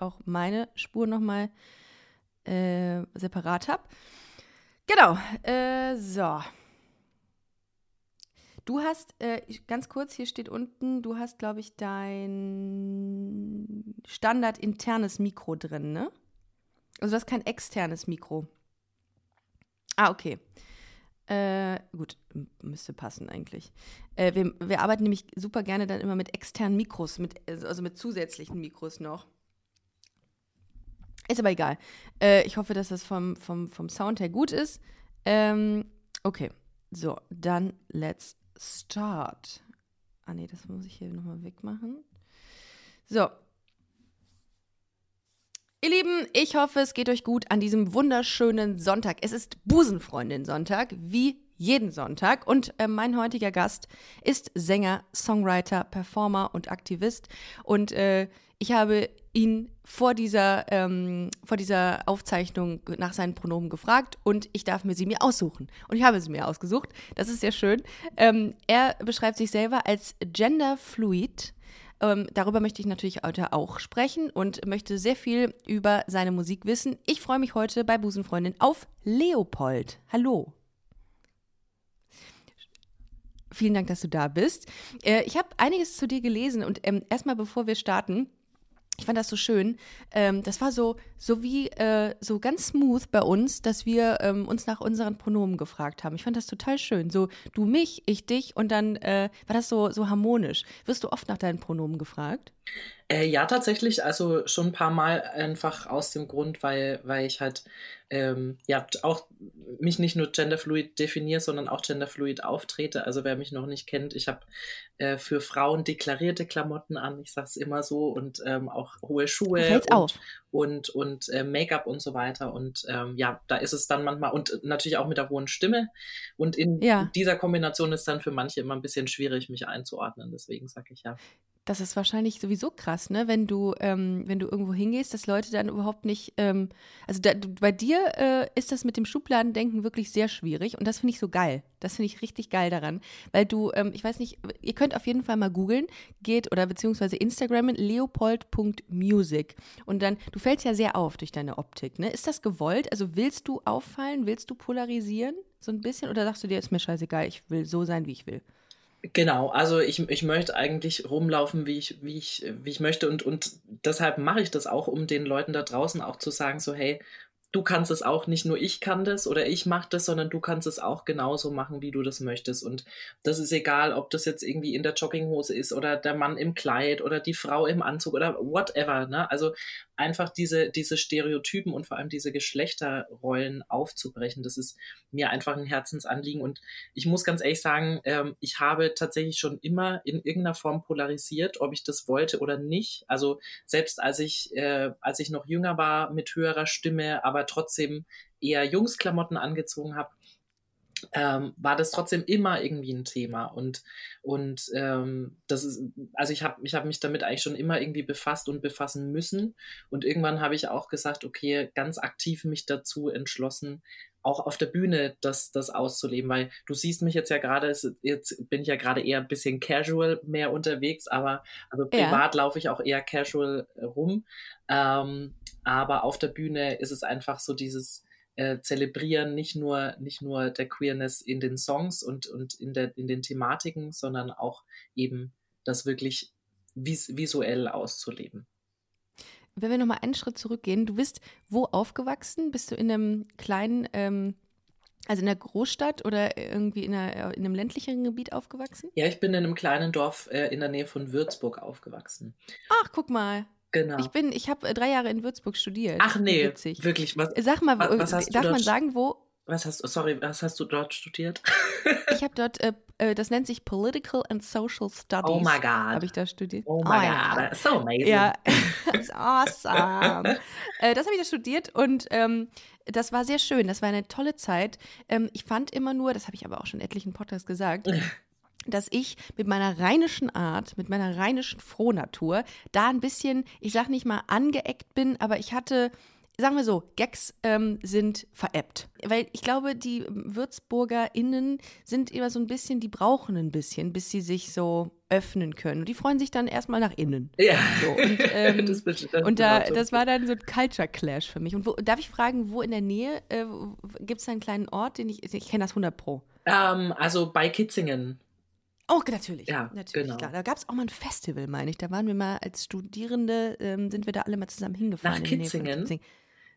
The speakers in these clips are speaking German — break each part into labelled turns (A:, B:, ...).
A: auch meine Spur nochmal äh, separat habe. Genau, äh, so. Du hast, äh, ganz kurz, hier steht unten, du hast, glaube ich, dein Standard internes Mikro drin, ne? Also du hast kein externes Mikro. Ah, okay. Äh, gut, müsste passen eigentlich. Äh, wir, wir, arbeiten nämlich super gerne dann immer mit externen Mikros, mit, also mit zusätzlichen Mikros noch. Ist aber egal. Äh, ich hoffe, dass das vom, vom, vom Sound her gut ist. Ähm, okay, so, dann let's start. Ah nee, das muss ich hier nochmal wegmachen. So. Ihr Lieben, ich hoffe, es geht euch gut an diesem wunderschönen Sonntag. Es ist Busenfreundin-Sonntag, wie jeden Sonntag. Und äh, mein heutiger Gast ist Sänger, Songwriter, Performer und Aktivist. Und äh, ich habe ihn vor dieser, ähm, vor dieser Aufzeichnung nach seinen Pronomen gefragt und ich darf mir sie mir aussuchen. Und ich habe sie mir ausgesucht. Das ist sehr schön. Ähm, er beschreibt sich selber als genderfluid. Ähm, darüber möchte ich natürlich heute auch sprechen und möchte sehr viel über seine Musik wissen. Ich freue mich heute bei Busenfreundin auf Leopold. Hallo. Vielen Dank, dass du da bist. Äh, ich habe einiges zu dir gelesen und ähm, erstmal, bevor wir starten, ich fand das so schön. Ähm, das war so, so wie äh, so ganz smooth bei uns, dass wir ähm, uns nach unseren Pronomen gefragt haben. Ich fand das total schön. So du mich, ich dich und dann äh, war das so, so harmonisch. Wirst du oft nach deinen Pronomen gefragt?
B: Äh, ja, tatsächlich. Also schon ein paar Mal einfach aus dem Grund, weil, weil ich halt ähm, ja auch mich nicht nur genderfluid definiere, sondern auch genderfluid auftrete. Also wer mich noch nicht kennt, ich habe äh, für Frauen deklarierte Klamotten an, ich sage es immer so, und ähm, auch hohe Schuhe und,
A: auf.
B: und, und äh, Make-up und so weiter. Und ähm, ja, da ist es dann manchmal und natürlich auch mit der hohen Stimme. Und in ja. dieser Kombination ist dann für manche immer ein bisschen schwierig, mich einzuordnen. Deswegen sage ich ja.
A: Das ist wahrscheinlich sowieso krass, ne? Wenn du, ähm, wenn du irgendwo hingehst, dass Leute dann überhaupt nicht, ähm, also da, bei dir äh, ist das mit dem Schubladendenken wirklich sehr schwierig und das finde ich so geil. Das finde ich richtig geil daran, weil du, ähm, ich weiß nicht, ihr könnt auf jeden Fall mal googeln, geht oder beziehungsweise Instagramen leopold.music und dann, du fällst ja sehr auf durch deine Optik, ne? Ist das gewollt? Also willst du auffallen? Willst du polarisieren? So ein bisschen? Oder sagst du dir, ist mir scheißegal, ich will so sein, wie ich will?
B: Genau, also ich, ich möchte eigentlich rumlaufen, wie ich, wie ich, wie ich möchte und, und deshalb mache ich das auch, um den Leuten da draußen auch zu sagen, so hey, du kannst es auch, nicht nur ich kann das oder ich mache das, sondern du kannst es auch genauso machen, wie du das möchtest. Und das ist egal, ob das jetzt irgendwie in der Jogginghose ist oder der Mann im Kleid oder die Frau im Anzug oder whatever. Ne? Also einfach diese, diese Stereotypen und vor allem diese Geschlechterrollen aufzubrechen, das ist mir einfach ein Herzensanliegen. Und ich muss ganz ehrlich sagen, ähm, ich habe tatsächlich schon immer in irgendeiner Form polarisiert, ob ich das wollte oder nicht. Also selbst als ich, äh, als ich noch jünger war, mit höherer Stimme, aber trotzdem eher Jungsklamotten angezogen habe, ähm, war das trotzdem immer irgendwie ein Thema. Und, und ähm, das ist, also ich habe ich hab mich damit eigentlich schon immer irgendwie befasst und befassen müssen. Und irgendwann habe ich auch gesagt, okay, ganz aktiv mich dazu entschlossen, auch auf der Bühne das, das auszuleben, weil du siehst mich jetzt ja gerade, jetzt bin ich ja gerade eher ein bisschen casual mehr unterwegs, aber also privat ja. laufe ich auch eher casual rum. Ähm, aber auf der Bühne ist es einfach so dieses, äh, zelebrieren nicht nur, nicht nur der Queerness in den Songs und, und in, der, in den Thematiken, sondern auch eben das wirklich vis visuell auszuleben.
A: Wenn wir nochmal einen Schritt zurückgehen, du bist wo aufgewachsen? Bist du in einem kleinen, ähm, also in der Großstadt oder irgendwie in, einer, in einem ländlicheren Gebiet aufgewachsen?
B: Ja, ich bin in einem kleinen Dorf äh, in der Nähe von Würzburg aufgewachsen.
A: Ach, guck mal. Genau. Ich bin, ich habe äh, drei Jahre in Würzburg studiert.
B: Ach nee, Witzig. wirklich.
A: Was, Sag mal, was, was hast darf man sagen, wo?
B: Was hast du, sorry, was hast du dort studiert?
A: ich habe dort, äh, äh, das nennt sich Political and Social Studies.
B: Oh my God.
A: Habe ich da studiert.
B: Oh my oh, God, ja. that's so amazing.
A: Ja, that's awesome. äh, das habe ich da studiert und ähm, das war sehr schön. Das war eine tolle Zeit. Ähm, ich fand immer nur, das habe ich aber auch schon etlichen Podcasts gesagt, dass ich mit meiner rheinischen Art, mit meiner rheinischen Frohnatur da ein bisschen, ich sag nicht mal angeeckt bin, aber ich hatte sagen wir so, Gags ähm, sind veräppt. Weil ich glaube, die WürzburgerInnen sind immer so ein bisschen, die brauchen ein bisschen, bis sie sich so öffnen können. Und die freuen sich dann erstmal nach innen.
B: Ja.
A: So, und ähm,
B: Das
A: und da, das war dann so ein Culture Clash für mich. Und wo, darf ich fragen, wo in der Nähe äh, gibt es einen kleinen Ort, den ich, ich kenne das 100 Pro.
B: Ähm, also bei Kitzingen.
A: Oh, natürlich.
B: Ja,
A: natürlich,
B: genau.
A: klar. Da gab es auch mal ein Festival, meine ich. Da waren wir mal als Studierende, ähm, sind wir da alle mal zusammen hingefahren.
B: Nach Kitzingen?
A: Kitzingen.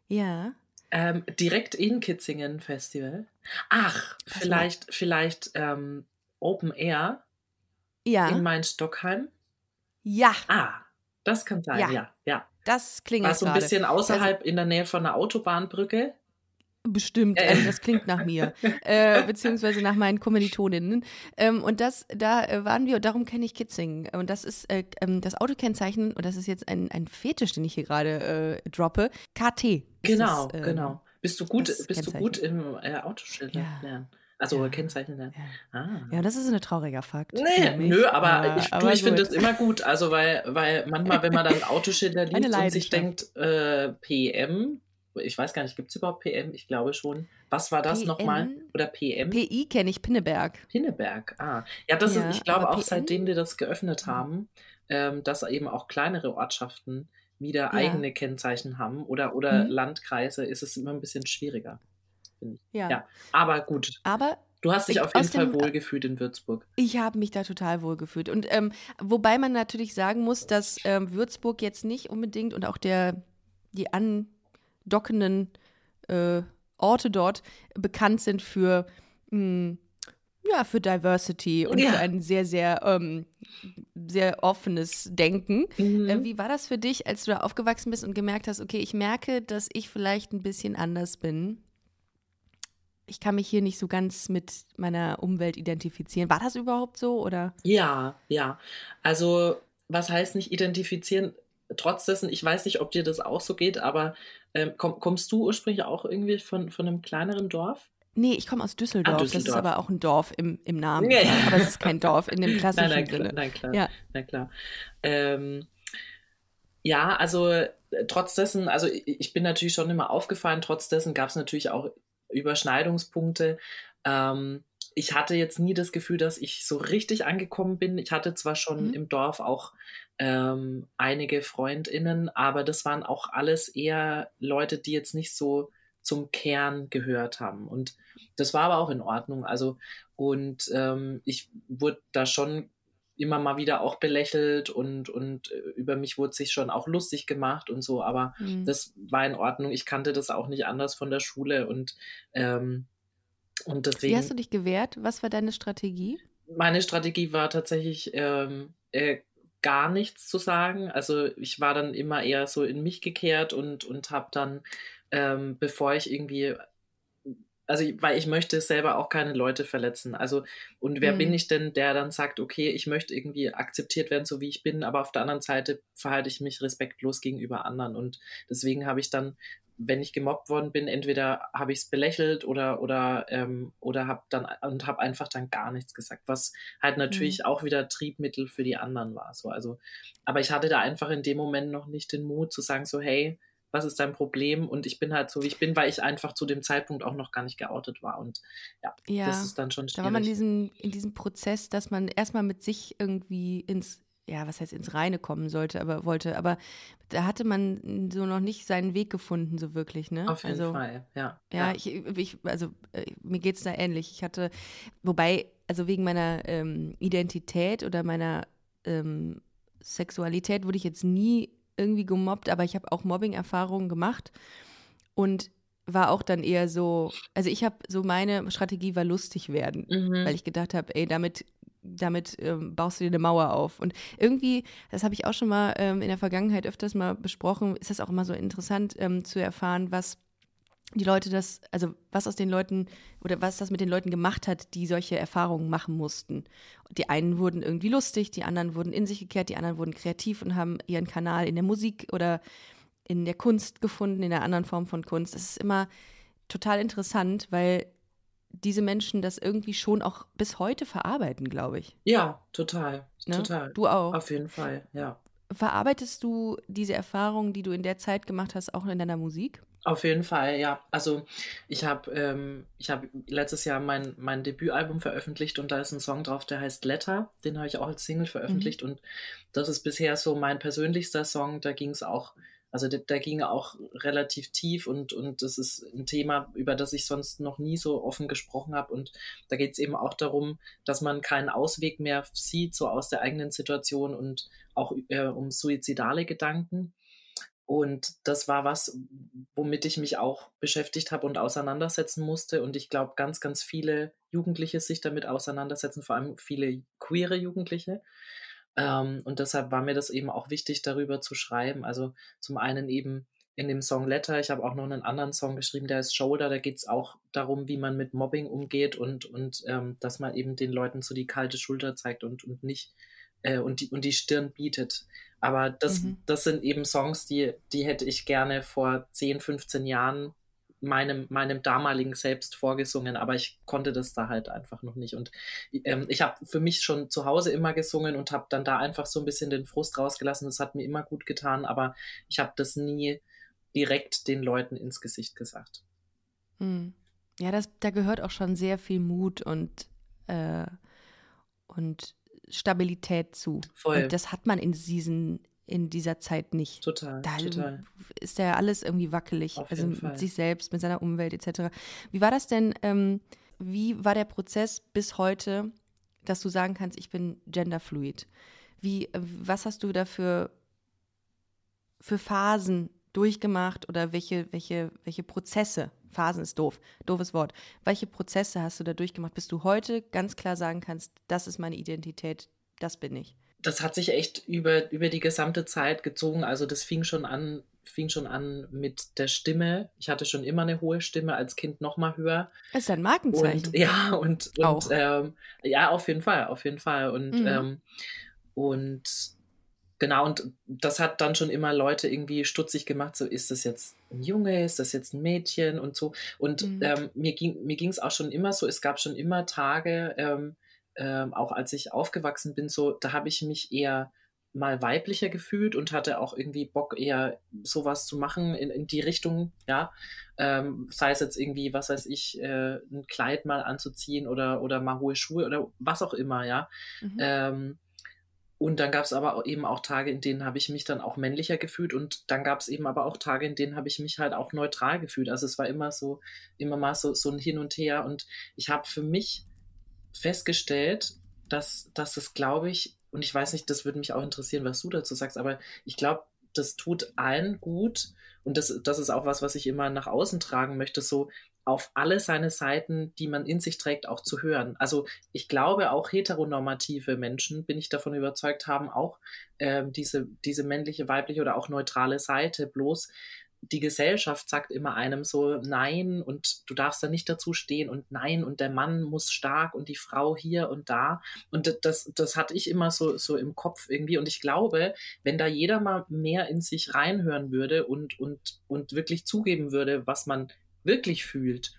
A: Ja.
B: Ähm, direkt in Kitzingen Festival. Ach,
A: Pass
B: vielleicht, vielleicht ähm, Open Air
A: Ja.
B: in Main-Stockheim.
A: ja,
B: Ah, das kann sein,
A: Ja.
B: ja. ja,
A: das klingelt
B: War so ein bisschen außerhalb in der Nähe von einer Autobahnbrücke.
A: Bestimmt, also das klingt nach mir, äh, beziehungsweise nach meinen Kommilitoninnen. Ähm, und das, da äh, waren wir, und darum kenne ich Kitzingen. Und das ist äh, ähm, das Autokennzeichen, und das ist jetzt ein, ein Fetisch, den ich hier gerade äh, droppe, KT.
B: Genau,
A: das, ähm,
B: genau. Bist du gut, bist du gut im äh, Autoschild
A: Ja.
B: lernen? Also
A: Ja.
B: Kennzeichen lernen.
A: Ja.
B: Ah.
A: ja, das ist ein trauriger Fakt.
B: Nee, nö, aber ich,
A: aber
B: ich finde das immer gut. Also, weil, weil manchmal, wenn man dann Autoschilder liest und sich denkt, äh, PM, ich weiß gar nicht, gibt es überhaupt PM? Ich glaube schon. Was war das nochmal? Oder PM?
A: PI kenne ich, Pinneberg.
B: Pinneberg, ah. Ja, das
A: Ja,
B: ist, ich glaube auch
A: PN?
B: seitdem die das geöffnet haben, ähm, dass eben auch kleinere Ortschaften wieder
A: Ja.
B: eigene Kennzeichen haben oder, oder
A: Mhm.
B: Landkreise, ist es immer ein bisschen schwieriger.
A: Ja.
B: Ja. Aber gut,
A: Aber
B: du hast dich
A: Ich-
B: auf jeden Fall wohlgefühlt in Würzburg.
A: Ich habe mich da total wohl gefühlt. Und ähm, wobei man natürlich sagen muss, dass ähm, Würzburg jetzt nicht unbedingt und auch der, die andockenden äh, Orte dort bekannt sind für, mh, ja, für Diversity und
B: Ja.
A: für ein sehr, sehr, ähm, sehr offenes Denken.
B: Mhm.
A: Äh, wie war das für dich, als du da aufgewachsen bist und gemerkt hast, okay, ich merke, dass ich vielleicht ein bisschen anders bin? Ich kann mich hier nicht so ganz mit meiner Umwelt identifizieren. War das überhaupt so oder?
B: Ja, ja. Also, was heißt nicht identifizieren? Trotz dessen, ich weiß nicht, ob dir das auch so geht, aber ähm, komm, kommst du ursprünglich auch irgendwie von, von einem kleineren Dorf?
A: Nee, ich komme aus Düsseldorf. Das ist
B: Düsseldorf.
A: aber auch ein Dorf im, im Namen.
B: Ja, ja.
A: Aber es ist kein Dorf in dem klassischen
B: nein, nein, klar,
A: Sinne.
B: nein, klar.
A: Ja.
B: Na klar. Ähm, ja, also äh, trotz dessen, also ich, ich bin natürlich schon immer aufgefallen, trotz dessen gab es natürlich auch Überschneidungspunkte. Ähm, ich hatte jetzt nie das Gefühl, dass ich so richtig angekommen bin. Ich hatte zwar schon
A: Mhm.
B: im Dorf auch ähm, einige FreundInnen, aber das waren auch alles eher Leute, die jetzt nicht so zum Kern gehört haben. Und das war aber auch in Ordnung. Also, und ähm, ich wurde da schon immer mal wieder auch belächelt und, und äh, über mich wurde sich schon auch lustig gemacht und so, aber
A: Mhm.
B: das war in Ordnung. Ich kannte das auch nicht anders von der Schule und, ähm, und
A: Wie
B: deswegen,
A: hast du dich gewehrt? Was war deine Strategie?
B: meine Strategie war tatsächlich ähm, äh, gar nichts zu sagen. Also ich war dann immer eher so in mich gekehrt und, und habe dann, ähm, bevor ich irgendwie, also weil ich möchte selber auch keine Leute verletzen. Also und wer
A: Mhm.
B: bin ich denn, der dann sagt, okay, ich möchte irgendwie akzeptiert werden, so wie ich bin, aber auf der anderen Seite verhalte ich mich respektlos gegenüber anderen. Und deswegen habe ich dann wenn ich gemobbt worden bin, entweder habe ich es belächelt oder oder ähm, oder habe dann und habe einfach dann gar nichts gesagt, was halt natürlich auch wieder Triebmittel für die anderen war. So also, aber ich hatte da einfach in dem Moment noch nicht den Mut zu sagen so hey, was ist dein Problem? Und ich bin halt so wie ich bin, weil ich einfach zu dem Zeitpunkt auch noch gar nicht geoutet war und ja,
A: Ja.
B: das ist dann schon
A: Da war man in
B: schwierig.
A: diesem, in diesem Prozess, dass man erstmal mit sich irgendwie ins, ja, was heißt ins Reine kommen sollte, aber wollte. Aber da hatte man so noch nicht seinen Weg gefunden, so wirklich, ne?
B: Auf jeden
A: also,
B: Fall, ja.
A: Ja, ich, ich, also äh, mir geht es da ähnlich. Ich hatte, wobei, also wegen meiner ähm, Identität oder meiner ähm, Sexualität wurde ich jetzt nie irgendwie gemobbt, aber ich habe auch Mobbing-Erfahrungen gemacht und war auch dann eher so, also ich habe so meine Strategie war lustig werden,
B: Mhm.
A: weil ich gedacht habe, ey, damit damit ähm, baust du dir eine Mauer auf. Und irgendwie, das habe ich auch schon mal ähm, in der Vergangenheit öfters mal besprochen, ist das auch immer so interessant ähm, zu erfahren, was die Leute das, also was aus den Leuten oder was das mit den Leuten gemacht hat, die solche Erfahrungen machen mussten. Die einen wurden irgendwie lustig, die anderen wurden in sich gekehrt, die anderen wurden kreativ und haben ihren Kanal in der Musik oder in der Kunst gefunden, in einer anderen Form von Kunst. Das ist immer total interessant, weil diese Menschen das irgendwie schon auch bis heute verarbeiten, glaube ich.
B: Ja, total,
A: Ne?
B: total.
A: Du auch.
B: Auf jeden Fall, ja.
A: verarbeitest du diese Erfahrungen, die du in der Zeit gemacht hast, auch in deiner Musik?
B: Auf jeden Fall, ja. Also ich habe ähm, hab letztes Jahr mein, mein Debütalbum veröffentlicht und da ist ein Song drauf, der heißt Letter. Den habe ich auch als Single veröffentlicht mhm. und das ist bisher so mein persönlichster Song. Da ging es auch, also da, da ging auch relativ tief und, und das ist ein Thema, über das ich sonst noch nie so offen gesprochen habe. Und da geht es eben auch darum, dass man keinen Ausweg mehr sieht, so aus der eigenen Situation und auch äh, um suizidale Gedanken. Und das war was, womit ich mich auch beschäftigt habe und auseinandersetzen musste. Und ich glaube, ganz, ganz viele Jugendliche sich damit auseinandersetzen, vor allem viele queere Jugendliche. Ähm, und deshalb war mir das eben auch wichtig, darüber zu schreiben. Also zum einen eben in dem Song Letter. Ich habe auch noch einen anderen Song geschrieben, der ist Shoulder. Da geht es auch darum, wie man mit Mobbing umgeht und, und ähm, dass man eben den Leuten so die kalte Schulter zeigt und, und nicht äh, und, die, und die Stirn bietet. Aber das, mhm. das sind eben Songs, die, die hätte ich gerne vor 10, 15 Jahren meinem, meinem damaligen Selbst vorgesungen, aber ich konnte das da halt einfach noch nicht. Und ähm, ich habe für mich schon zu Hause immer gesungen und habe dann da einfach so ein bisschen den Frust rausgelassen. Das hat mir immer gut getan, aber ich habe das nie direkt den Leuten ins Gesicht gesagt.
A: Hm. Ja, das, da gehört auch schon sehr viel Mut und, äh, und Stabilität zu. Voll. Und das hat man in diesen in dieser Zeit nicht.
B: Total.
A: Da
B: total.
A: ist ja alles irgendwie wackelig, Auf also mit Fall. sich selbst, mit seiner Umwelt etc. Wie war das denn? Ähm, wie war der Prozess bis heute, dass du sagen kannst, ich bin genderfluid? Wie, äh, was hast du da für, für Phasen durchgemacht oder welche, welche, welche Prozesse Phasen ist doof, doofes Wort. Welche Prozesse hast du da durchgemacht, bis du heute ganz klar sagen kannst, das ist meine Identität, das bin ich?
B: Das hat sich echt über, über die gesamte Zeit gezogen. Also das fing schon an, fing schon an mit der Stimme. Ich hatte schon immer eine hohe Stimme, als Kind noch mal höher.
A: Das ist ein Markenzeichen.
B: Und, ja, und, und
A: Auch.
B: Ähm, ja, auf jeden Fall, auf jeden Fall. Und, mhm. ähm, und Genau, und das hat dann schon immer Leute irgendwie stutzig gemacht, so ist das jetzt ein Junge, ist das jetzt ein Mädchen und so. Und mhm. ähm, mir ging mir es auch schon immer so, es gab schon immer Tage, ähm, auch als ich aufgewachsen bin, so, da habe ich mich eher mal weiblicher gefühlt und hatte auch irgendwie Bock, eher sowas zu machen in, in die Richtung, ja. Ähm, sei es jetzt irgendwie, was weiß ich, äh, ein Kleid mal anzuziehen oder, oder mal hohe Schuhe oder was auch immer, ja. Mhm. Ähm, und dann gab es aber eben auch Tage, in denen habe ich mich dann auch männlicher gefühlt und dann gab es eben aber auch Tage, in denen habe ich mich halt auch neutral gefühlt. Also es war immer so, immer mal so, so ein Hin und Her und ich habe für mich festgestellt, dass, dass es, glaube ich, und ich weiß nicht, das würde mich auch interessieren, was du dazu sagst, aber ich glaube, das tut allen gut und das, das ist auch was, was ich immer nach außen tragen möchte, so auf alle seine Seiten, die man in sich trägt, auch zu hören. Also ich glaube, auch heteronormative Menschen, bin ich davon überzeugt, haben auch äh, diese, diese männliche, weibliche oder auch neutrale Seite. Bloß die Gesellschaft sagt immer einem so, nein, und du darfst da nicht dazu stehen und nein, und der Mann muss stark und die Frau hier und da. Und das, das hatte ich immer so, so im Kopf irgendwie. Und ich glaube, wenn da jeder mal mehr in sich reinhören würde und, und, und wirklich zugeben würde, was man wirklich fühlt,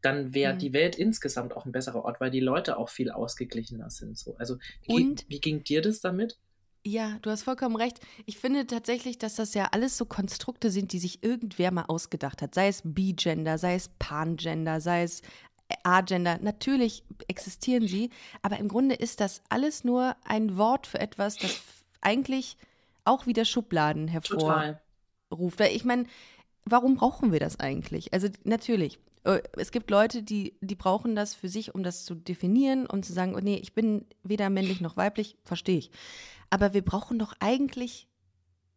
B: dann wäre mhm. die Welt insgesamt auch ein besserer Ort, weil die Leute auch viel ausgeglichener sind. So. Also
A: Und,
B: wie, wie ging dir das damit?
A: Ja, du hast vollkommen recht. Ich finde tatsächlich, dass das ja alles so Konstrukte sind, die sich irgendwer mal ausgedacht hat. Sei es B-Gender, sei es Pan-Gender, sei es A-Gender. Natürlich existieren sie, aber im Grunde ist das alles nur ein Wort für etwas, das eigentlich auch wieder Schubladen hervorruft. Weil ich meine, warum brauchen wir das eigentlich? Also natürlich, es gibt Leute, die, die brauchen das für sich, um das zu definieren und zu sagen, oh nee, ich bin weder männlich noch weiblich, verstehe ich. Aber wir brauchen doch eigentlich,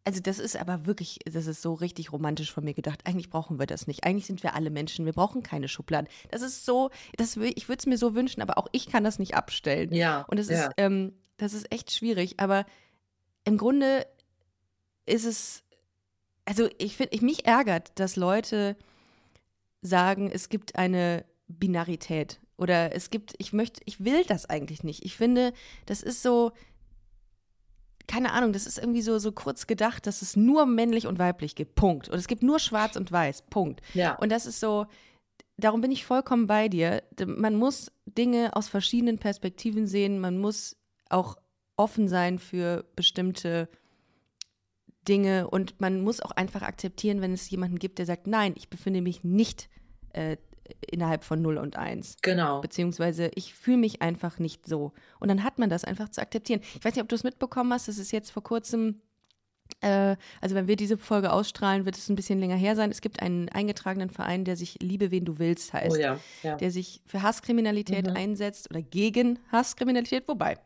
A: also das ist aber wirklich, das ist so richtig romantisch von mir gedacht. Eigentlich brauchen wir das nicht. Eigentlich sind wir alle Menschen. Wir brauchen keine Schubladen. Das ist so, das, ich würde es mir so wünschen, aber auch ich kann das nicht abstellen.
B: Ja.
A: Und das
B: ja.
A: ist, ähm, das ist echt schwierig. Aber im Grunde ist es also ich finde, ich, mich ärgert, dass Leute sagen, es gibt eine Binarität oder es gibt, ich möchte, ich will das eigentlich nicht. Ich finde, das ist so, keine Ahnung, das ist irgendwie so, so kurz gedacht, dass es nur männlich und weiblich gibt. Punkt. Und es gibt nur schwarz und weiß. Punkt.
B: Ja.
A: Und das ist so, darum bin ich vollkommen bei dir. Man muss Dinge aus verschiedenen Perspektiven sehen. Man muss auch offen sein für bestimmte Dinge und man muss auch einfach akzeptieren, wenn es jemanden gibt, der sagt, nein, ich befinde mich nicht äh, innerhalb von 0 und 1.
B: Genau.
A: Beziehungsweise ich fühle mich einfach nicht so. Und dann hat man das einfach zu akzeptieren. Ich weiß nicht, ob du es mitbekommen hast, das ist jetzt vor kurzem äh, also wenn wir diese Folge ausstrahlen, wird es ein bisschen länger her sein. Es gibt einen eingetragenen Verein, der sich Liebe, wen du willst heißt,
B: oh ja, ja.
A: der sich für Hasskriminalität mhm. einsetzt oder gegen Hasskriminalität, wobei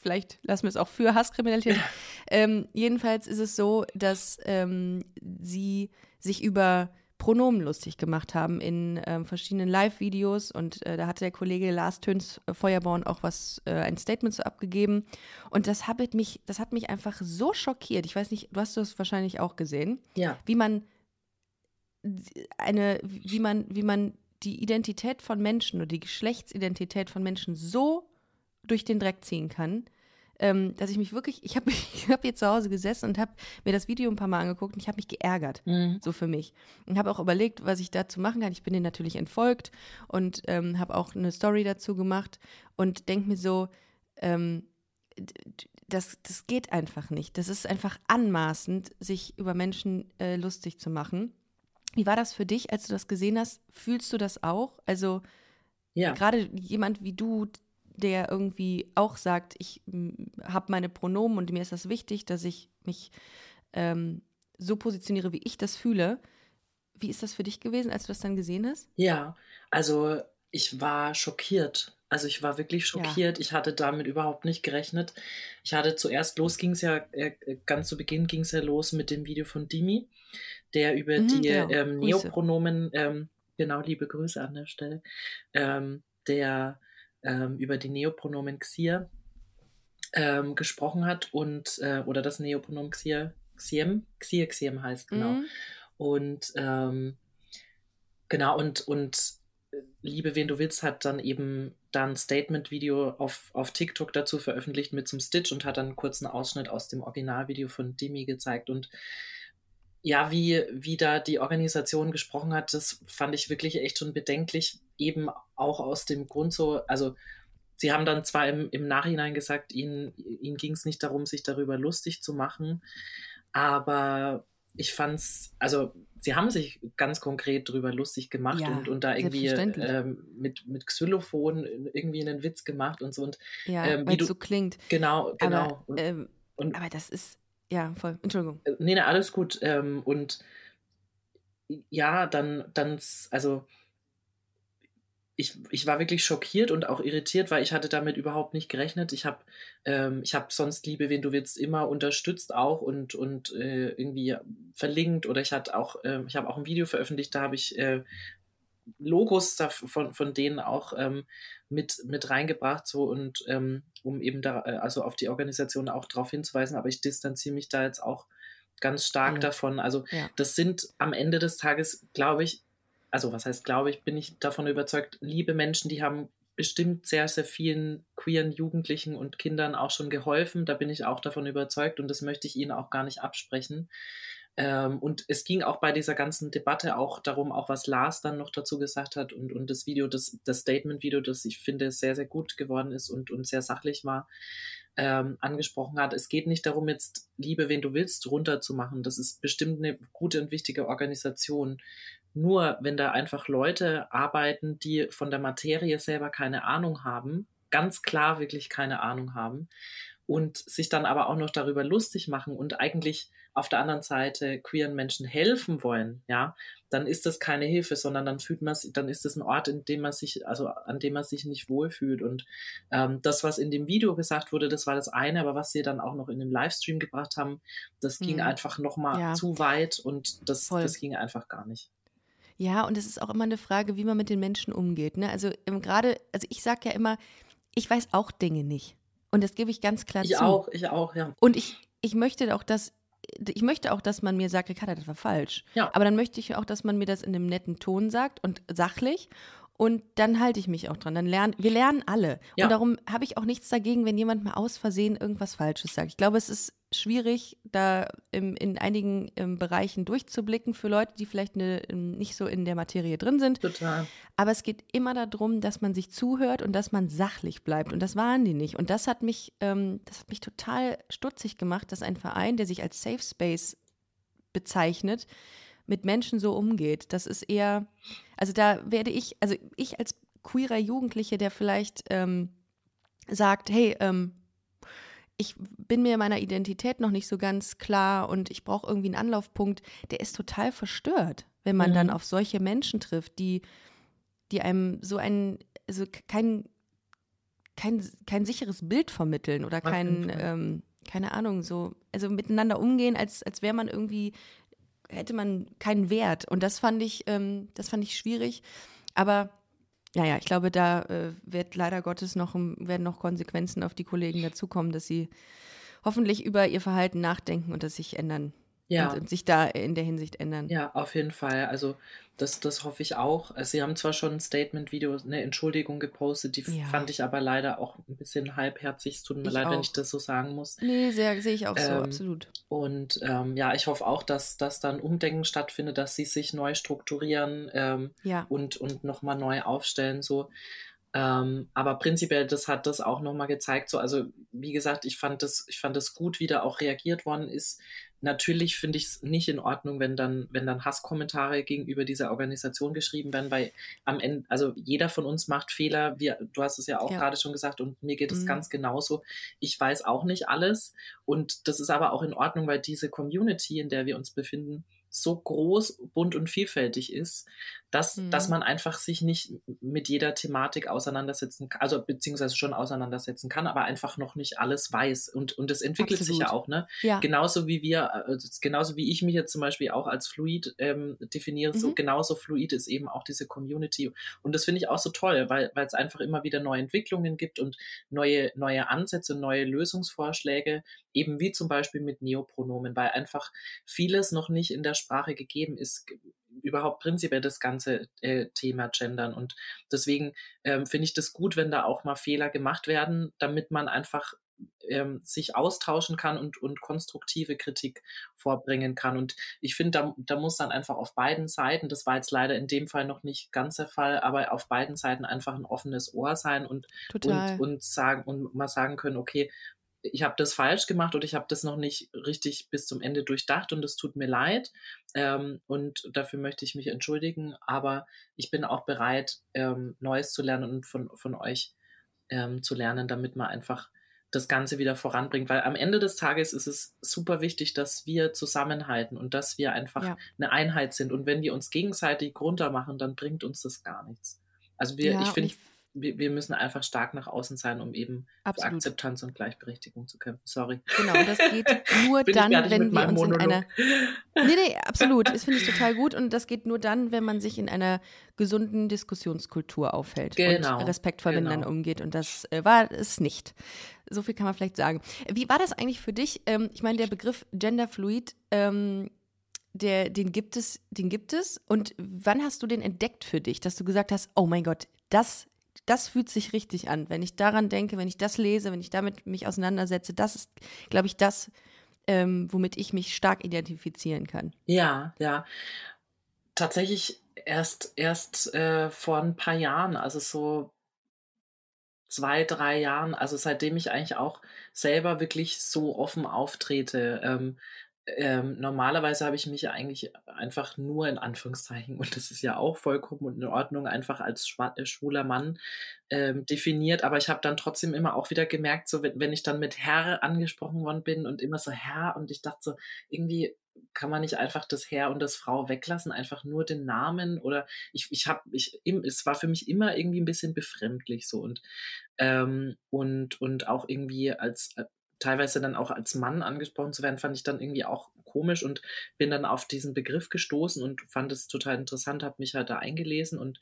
A: vielleicht lassen wir es auch für Hasskriminalität. ähm, jedenfalls ist es so, dass ähm, sie sich über Pronomen lustig gemacht haben in ähm, verschiedenen Live-Videos und äh, da hatte der Kollege Lars Töns äh, Feuerborn auch was, äh, ein Statement so abgegeben und das hat mich, das hat mich einfach so schockiert. Ich weiß nicht, du hast das wahrscheinlich auch gesehen,
B: ja.
A: wie man eine, wie man, wie man die Identität von Menschen oder die Geschlechtsidentität von Menschen so durch den Dreck ziehen kann, ähm, dass ich mich wirklich, ich habe ich hab hier zu Hause gesessen und habe mir das Video ein paar Mal angeguckt und ich habe mich geärgert, mhm. so für mich. Und habe auch überlegt, was ich dazu machen kann. Ich bin denen natürlich entfolgt und ähm, habe auch eine Story dazu gemacht und denke mir so, ähm, das, das geht einfach nicht. Das ist einfach anmaßend, sich über Menschen äh, lustig zu machen. Wie war das für dich, als du das gesehen hast? Fühlst du das auch? Also ja. gerade jemand wie du, der irgendwie auch sagt, ich habe meine Pronomen und mir ist das wichtig, dass ich mich ähm, so positioniere, wie ich das fühle. Wie ist das für dich gewesen, als du das dann gesehen hast?
B: Ja, also ich war schockiert. Also ich war wirklich schockiert. Ja. Ich hatte damit überhaupt nicht gerechnet. Ich hatte zuerst los, ging es ja, äh, ganz zu Beginn ging es ja los mit dem Video von Dimi, der über mhm, die genau. ähm, Neopronomen, ähm, genau, liebe Grüße an der Stelle, ähm, der ähm, über die Neopronomen Xier ähm, gesprochen hat und äh, oder das Neopronomen Xier, Xiem, Xier Xiem heißt, genau. Mhm. Und ähm, genau, und, und äh, Liebe, wen du willst, hat dann eben dann Statement-Video auf, auf TikTok dazu veröffentlicht mit zum Stitch und hat dann einen kurzen Ausschnitt aus dem Originalvideo von Dimi gezeigt. Und ja, wie, wie da die Organisation gesprochen hat, das fand ich wirklich echt schon bedenklich, eben auch aus dem Grund so, also sie haben dann zwar im, im Nachhinein gesagt, ihnen, ihnen ging es nicht darum, sich darüber lustig zu machen, aber ich fand's, also sie haben sich ganz konkret darüber lustig gemacht ja, und, und da irgendwie ähm, mit, mit Xylophon irgendwie einen Witz gemacht und so. Und,
A: ja, ähm, weil es so klingt.
B: Genau, genau.
A: Aber, und, ähm, und, aber das ist, ja, voll. Entschuldigung.
B: Äh, nee, nee, alles gut. Ähm, und ja, dann, dann, also ich, ich war wirklich schockiert und auch irritiert, weil ich hatte damit überhaupt nicht gerechnet. Ich habe ähm, ich hab sonst Liebe, wen du willst, immer unterstützt auch und, und äh, irgendwie verlinkt oder ich hatte auch, äh, ich habe auch ein Video veröffentlicht, da habe ich äh, Logos von, von denen auch ähm, mit, mit reingebracht, so und ähm, um eben da, äh, also auf die Organisation auch darauf hinzuweisen, aber ich distanziere mich da jetzt auch ganz stark ja. davon. Also ja. das sind am Ende des Tages, glaube ich, also was heißt, glaube ich, bin ich davon überzeugt, liebe Menschen, die haben bestimmt sehr, sehr vielen queeren Jugendlichen und Kindern auch schon geholfen. Da bin ich auch davon überzeugt und das möchte ich ihnen auch gar nicht absprechen. Ähm, und es ging auch bei dieser ganzen Debatte auch darum, auch was Lars dann noch dazu gesagt hat und, und das Video, das, das Statement-Video, das ich finde sehr, sehr gut geworden ist und, und sehr sachlich war, ähm, angesprochen hat. Es geht nicht darum, jetzt Liebe, wen du willst, runterzumachen. Das ist bestimmt eine gute und wichtige Organisation. Nur wenn da einfach Leute arbeiten, die von der Materie selber keine Ahnung haben, ganz klar wirklich keine Ahnung haben und sich dann aber auch noch darüber lustig machen und eigentlich auf der anderen Seite queeren Menschen helfen wollen, ja, dann ist das keine Hilfe, sondern dann fühlt man dann ist das ein Ort, in dem man sich, also an dem man sich nicht wohlfühlt. Und ähm, das, was in dem Video gesagt wurde, das war das eine, aber was sie dann auch noch in dem Livestream gebracht haben, das ging mhm. einfach nochmal ja. zu weit und das, das ging einfach gar nicht.
A: Ja, und es ist auch immer eine Frage, wie man mit den Menschen umgeht. Ne? Also ähm, gerade, also ich sage ja immer, ich weiß auch Dinge nicht. Und das gebe ich ganz klar
B: ich
A: zu.
B: Ich auch, ich auch, ja.
A: Und ich, ich möchte auch, dass ich möchte auch, dass man mir sagt, Ricarda, das war falsch.
B: Ja.
A: Aber dann möchte ich auch, dass man mir das in einem netten Ton sagt und sachlich Und dann halte ich mich auch dran. Dann lernen, wir lernen alle.
B: Ja.
A: Und darum habe ich auch nichts dagegen, wenn jemand mal aus Versehen irgendwas Falsches sagt. Ich glaube, es ist schwierig, da im, in einigen im Bereichen durchzublicken für Leute, die vielleicht eine, nicht so in der Materie drin sind.
B: Total.
A: Aber es geht immer darum, dass man sich zuhört und dass man sachlich bleibt. Und das waren die nicht. Und das hat mich, ähm, das hat mich total stutzig gemacht, dass ein Verein, der sich als Safe Space bezeichnet, mit Menschen so umgeht. Das ist eher, also da werde ich, also ich als queerer Jugendliche, der vielleicht ähm, sagt, hey, ähm, ich bin mir meiner Identität noch nicht so ganz klar und ich brauche irgendwie einen Anlaufpunkt, der ist total verstört, wenn man
B: Mhm.
A: dann auf solche Menschen trifft, die, die einem so ein, also kein, kein, kein sicheres Bild vermitteln oder kein, ähm, keine Ahnung, so, also miteinander umgehen, als, als wäre man irgendwie, hätte man keinen Wert. Und das fand ich, ähm, das fand ich schwierig. Aber naja, ich glaube, da äh, wird leider Gottes noch, werden noch Konsequenzen auf die Kollegen dazukommen, dass sie hoffentlich über ihr Verhalten nachdenken und das sich ändern.
B: Ja.
A: Und, und sich da in der Hinsicht ändern.
B: Ja, auf jeden Fall. Also das, das hoffe ich auch. Also, sie haben zwar schon ein Statement-Video, eine Entschuldigung gepostet, die
A: Ja.
B: fand ich aber leider auch ein bisschen halbherzig. Es tut mir
A: Ich
B: leid, wenn
A: auch.
B: ich das so sagen muss.
A: Nee, sehr, sehe ich auch so,
B: Ähm,
A: absolut.
B: Und ähm, ja, ich hoffe auch, dass, dass dann Umdenken stattfindet, dass sie sich neu strukturieren ähm,
A: Ja.
B: und, und nochmal neu aufstellen. So. Ähm, aber prinzipiell, das hat das auch nochmal gezeigt. So, also wie gesagt, ich fand das, ich fand das gut, wie da auch reagiert worden ist. Natürlich finde ich es nicht in Ordnung, wenn dann, wenn dann Hasskommentare gegenüber dieser Organisation geschrieben werden, weil am Ende, also jeder von uns macht Fehler. Wir, du hast es ja auch
A: Ja.
B: gerade schon gesagt und mir geht es
A: Mhm.
B: ganz genauso. Ich weiß auch nicht alles und das ist aber auch in Ordnung, weil diese Community, in der wir uns befinden, so groß, bunt und vielfältig ist, dass,
A: Mhm.
B: dass man einfach sich nicht mit jeder Thematik auseinandersetzen kann, also beziehungsweise schon auseinandersetzen kann, aber einfach noch nicht alles weiß. Und, und das entwickelt sich ja
A: Absolut.
B: auch, ne?
A: Ja.
B: Genauso wie wir, äh, genauso wie ich mich jetzt zum Beispiel auch als fluid ähm, definiere, so
A: Mhm.
B: genauso fluid ist eben auch diese Community. Und das finde ich auch so toll, weil weil es einfach immer wieder neue Entwicklungen gibt und neue, neue Ansätze, neue Lösungsvorschläge, eben wie zum Beispiel mit Neopronomen, weil einfach vieles noch nicht in der Sprache gegeben ist, überhaupt prinzipiell das ganze äh, Thema Gendern. Und deswegen ähm, finde ich das gut, wenn da auch mal Fehler gemacht werden, damit man einfach ähm, sich austauschen kann und, und konstruktive Kritik vorbringen kann. Und ich finde, da, da muss dann einfach auf beiden Seiten, das war jetzt leider in dem Fall noch nicht ganz der Fall, aber auf beiden Seiten einfach ein offenes Ohr sein und,
A: Total.
B: und, und sagen und mal sagen können, okay, ich habe das falsch gemacht oder ich habe das noch nicht richtig bis zum Ende durchdacht und es tut mir leid ähm, und dafür möchte ich mich entschuldigen, aber ich bin auch bereit, ähm, Neues zu lernen und von, von euch ähm, zu lernen, damit man einfach das Ganze wieder voranbringt, weil am Ende des Tages ist es super wichtig, dass wir zusammenhalten und dass wir einfach
A: Ja.
B: eine Einheit sind und wenn wir uns gegenseitig runter machen, dann bringt uns das gar nichts. Also wir,
A: Ja,
B: ich finde, wir, wir müssen einfach stark nach außen sein, um eben für
A: Absolut.
B: Akzeptanz und Gleichberechtigung zu kämpfen. Sorry.
A: Genau, das geht nur dann, wenn wir uns in
B: Monolog?
A: einer. Nee, nee, absolut. Das finde ich total gut. Und das geht nur dann, wenn man sich in einer gesunden Diskussionskultur aufhält
B: Genau,
A: und respektvoll
B: genau.
A: miteinander umgeht. Und das äh, war es nicht. So viel kann man vielleicht sagen. Wie war das eigentlich für dich? Ähm, ich meine, der Begriff Genderfluid, ähm, der, den gibt es, den gibt es. Und wann hast du den entdeckt für dich, dass du gesagt hast, oh mein Gott, das, das fühlt sich richtig an. Wenn ich daran denke, wenn ich das lese, wenn ich damit mich auseinandersetze, das ist, glaube ich, das, ähm, womit ich mich stark identifizieren kann.
B: Ja, ja. Tatsächlich erst, erst äh, vor ein paar Jahren, also so zwei, drei Jahren, also seitdem ich eigentlich auch selber wirklich so offen auftrete. Ähm, ähm, normalerweise habe ich mich eigentlich einfach nur in Anführungszeichen, und das ist ja auch vollkommen in Ordnung, einfach als äh, schwuler Mann ähm, definiert. Aber ich habe dann trotzdem immer auch wieder gemerkt, so wenn, wenn ich dann mit Herr angesprochen worden bin und immer so Herr und ich dachte so, irgendwie kann man nicht einfach das Herr und das Frau weglassen, einfach nur den Namen oder ich, ich habe, ich, es war für mich immer irgendwie ein bisschen befremdlich so und, ähm, und, und auch irgendwie als, äh, teilweise dann auch als Mann angesprochen zu werden, fand ich dann irgendwie auch komisch und bin dann auf diesen Begriff gestoßen und fand es total interessant, habe mich halt da eingelesen und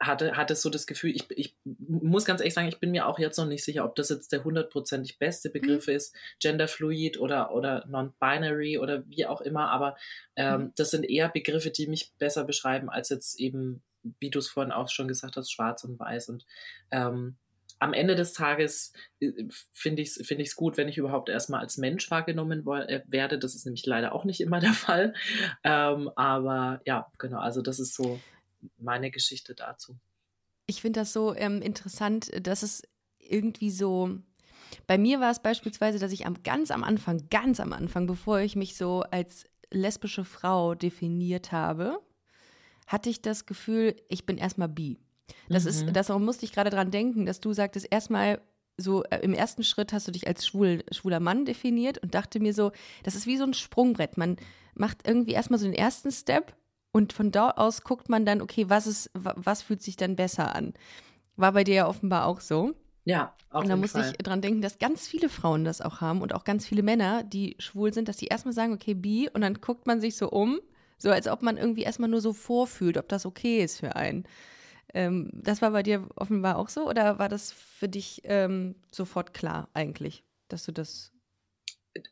B: hatte, hatte so das Gefühl, ich, ich muss ganz ehrlich sagen, ich bin mir auch jetzt noch nicht sicher, ob das jetzt der hundertprozentig beste Begriff mhm. ist, genderfluid oder, oder non-binary oder wie auch immer, aber ähm, mhm. das sind eher Begriffe, die mich besser beschreiben als jetzt eben, wie du es vorhin auch schon gesagt hast, schwarz und weiß und ähm, am Ende des Tages äh, finde ich es find gut, wenn ich überhaupt erstmal als Mensch wahrgenommen äh, werde. Das ist nämlich leider auch nicht immer der Fall. Ähm, aber ja, genau, also das ist so meine Geschichte dazu.
A: Ich finde das so ähm, interessant, dass es irgendwie so. Bei mir war es beispielsweise, dass ich am ganz am Anfang, ganz am Anfang, bevor ich mich so als lesbische Frau definiert habe, hatte ich das Gefühl, ich bin erstmal bi. Das mhm. ist, das darum musste ich gerade dran denken, dass du sagtest, erstmal so äh, im ersten Schritt hast du dich als schwul, schwuler Mann definiert und dachte mir so, das ist wie so ein Sprungbrett. Man macht irgendwie erstmal so den ersten Step und von da aus guckt man dann, okay, was ist, was fühlt sich dann besser an? War bei dir ja offenbar auch so.
B: Ja,
A: auf Und da musste Fall. ich dran denken, dass ganz viele Frauen das auch haben und auch ganz viele Männer, die schwul sind, dass die erstmal sagen, okay, bi, und dann guckt man sich so um, so als ob man irgendwie erstmal nur so vorfühlt, ob das okay ist für einen. Ähm, das war bei dir offenbar auch so oder war das für dich ähm, sofort klar eigentlich, dass du das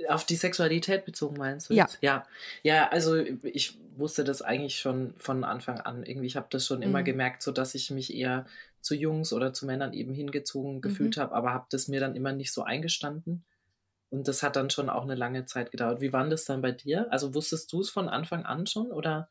B: auf die Sexualität bezogen meinst du
A: jetzt?
B: Ja. Ja, ja also ich wusste das eigentlich schon von Anfang an. Irgendwie, ich habe das schon mhm. immer gemerkt, so dass ich mich eher zu Jungs oder zu Männern eben hingezogen mhm. gefühlt habe, aber habe das mir dann immer nicht so eingestanden. Und das hat dann schon auch eine lange Zeit gedauert. Wie war das dann bei dir? Also wusstest du es von Anfang an schon oder?